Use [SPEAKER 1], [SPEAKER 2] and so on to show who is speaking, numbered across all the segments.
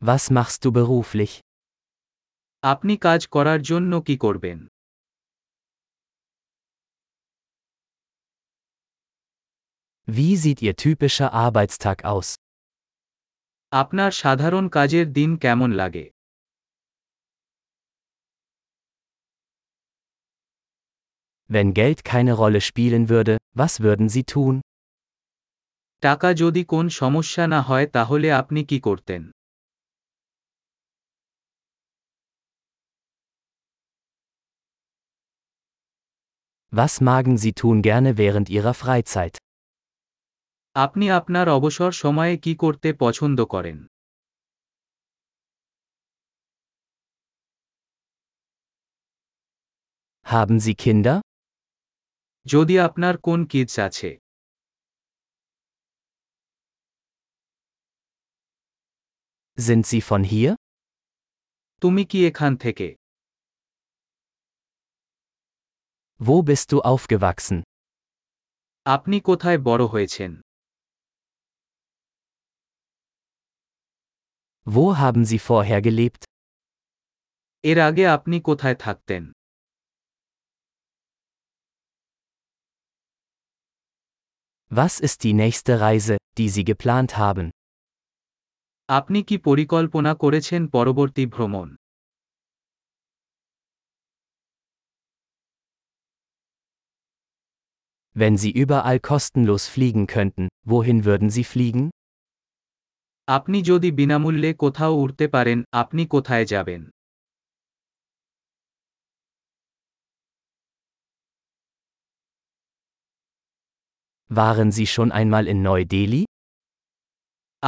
[SPEAKER 1] Was machst du beruflich?
[SPEAKER 2] আপনি কাজ করার জন্য কি করবেন
[SPEAKER 1] Wie sieht Ihr typischer Arbeitstag aus?
[SPEAKER 2] আপনার সাধারণ কাজের দিন কেমন লাগে
[SPEAKER 1] Wenn Geld keine Rolle spielen würde, was würden Sie tun?
[SPEAKER 2] টাকা যদি কোন সমস্যা না হয় তাহলে আপনি কি করতেন
[SPEAKER 1] Was magen Sie tun gerne während Ihrer Freizeit?
[SPEAKER 2] আপনি আপনার অবসর সময়ে কি করতে পছন্দ করেন
[SPEAKER 1] Haben Sie Kinder?
[SPEAKER 2] যদি আপনার কোন কিডস আছে
[SPEAKER 1] Sind Sie von hier?
[SPEAKER 2] তুমি কি এখান থেকে
[SPEAKER 1] Wo bist du aufgewachsen?
[SPEAKER 2] আপনি কোথায় বড় হয়েছেন
[SPEAKER 1] Wo haben Sie vorher gelebt?
[SPEAKER 2] এর আগে আপনি কোথায় থাকতেন
[SPEAKER 1] Was ist die nächste Reise, die Sie geplant haben?
[SPEAKER 2] আপনি কি পরিকল্পনা করেছেন পরবর্তী ভ্রমণ
[SPEAKER 1] Wenn Sie überall kostenlos fliegen könnten, wohin würden Sie fliegen?
[SPEAKER 2] আপনি যদি বিনামূল্যে কোথাও উড়তে পারেন আপনি কোথায় যাবেন
[SPEAKER 1] Waren Sie schon einmal in Neu-Delhi?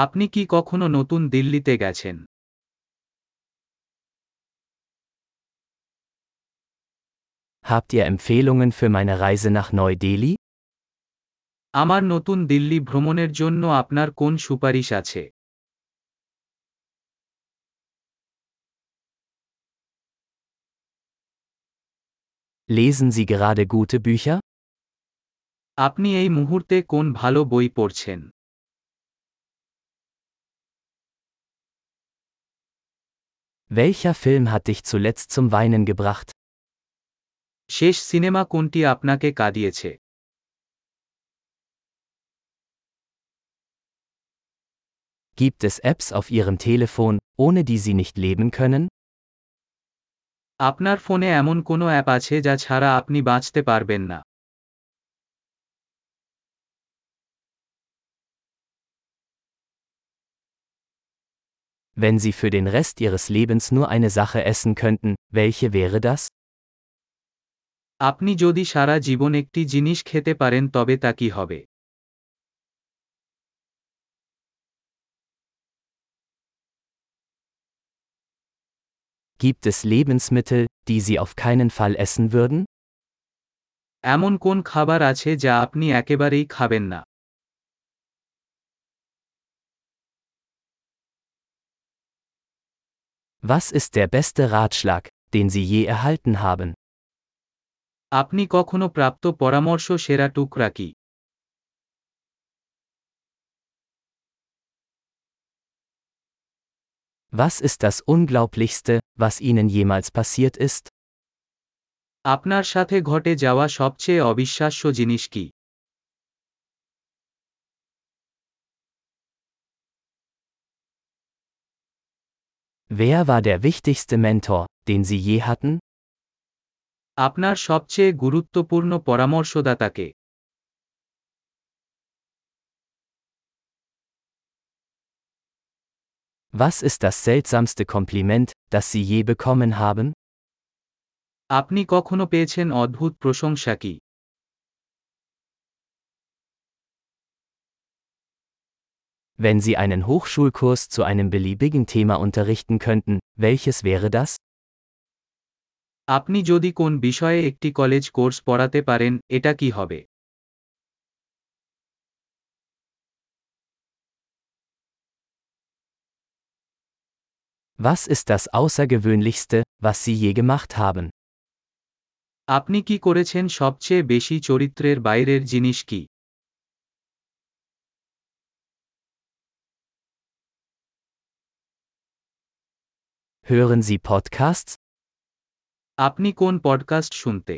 [SPEAKER 2] আপনি কি কখনো নতুন দিল্লিতে গেছেন
[SPEAKER 1] Habt ihr Empfehlungen für meine Reise nach Neu-Delhi?
[SPEAKER 2] আমার নতুন দিল্লি ভ্রমণের জন্য আপনার কোন সুপারিশ আছে
[SPEAKER 1] Lesen Sie gerade gute Bücher?
[SPEAKER 2] আপনি এই মুহূর্তে কোন ভালো বই পড়ছেন
[SPEAKER 1] Welcher Film hat dich zuletzt zum Weinen gebracht?
[SPEAKER 2] শেষ সিনেমা কোনটি আপনাকে কাঁদিয়েছে
[SPEAKER 1] Gibt es Apps auf Ihrem Telefon, ohne die Sie nicht leben können?
[SPEAKER 2] আপনার ফোনে এমন কোনো অ্যাপ আছে যা ছাড়া আপনি বাঁচতে পারবেন না
[SPEAKER 1] Wenn Sie für den Rest Ihres Lebens nur eine Sache essen könnten, welche wäre das?
[SPEAKER 2] আপনি যদি সারা জীবন একটি জিনিস খেতে পারেন তবে তা কি হবে
[SPEAKER 1] Gibt es Lebensmittel, die Sie auf keinen Fall essen würden?
[SPEAKER 2] এমন কোন খাবার আছে যা আপনি একেবারেই খাবেন না
[SPEAKER 1] Was ist der beste Ratschlag, den Sie je erhalten haben?
[SPEAKER 2] আপনি কখনো প্রাপ্ত পরামর্শ সেরা টুকরা কি
[SPEAKER 1] Was ist das Unglaublichste, was Ihnen jemals passiert ist?
[SPEAKER 2] আপনার সাথে ঘটে যাওয়া সবচেয়ে অবিশ্বাস্য জিনিস কি
[SPEAKER 1] Wer war der wichtigste Mentor, den Sie je hatten?
[SPEAKER 2] আপনার সবচেয়ে গুরুত্বপূর্ণ পরামর্শদাতাকে
[SPEAKER 1] Was ist das seltsamste Kompliment, das Sie je bekommen haben?
[SPEAKER 2] আপনি কখনো পেয়েছেন অদ্ভুত প্রশংসা কি
[SPEAKER 1] Wenn Sie einen Hochschulkurs zu einem beliebigen Thema unterrichten könnten, welches wäre das?
[SPEAKER 2] আপনি যদি কোন বিষয়ে একটি কলেজ কোর্স পড়াতে পারেন এটা কি হবে
[SPEAKER 1] Was ist das Außergewöhnlichste, was Sie je gemacht haben?
[SPEAKER 2] আপনি কি করেছেন সবচেয়ে বেশি চরিত্রের বাইরের জিনিস কি
[SPEAKER 1] Hören Sie Podcasts?
[SPEAKER 2] আপনি কোন পডকাস্ট শুনতে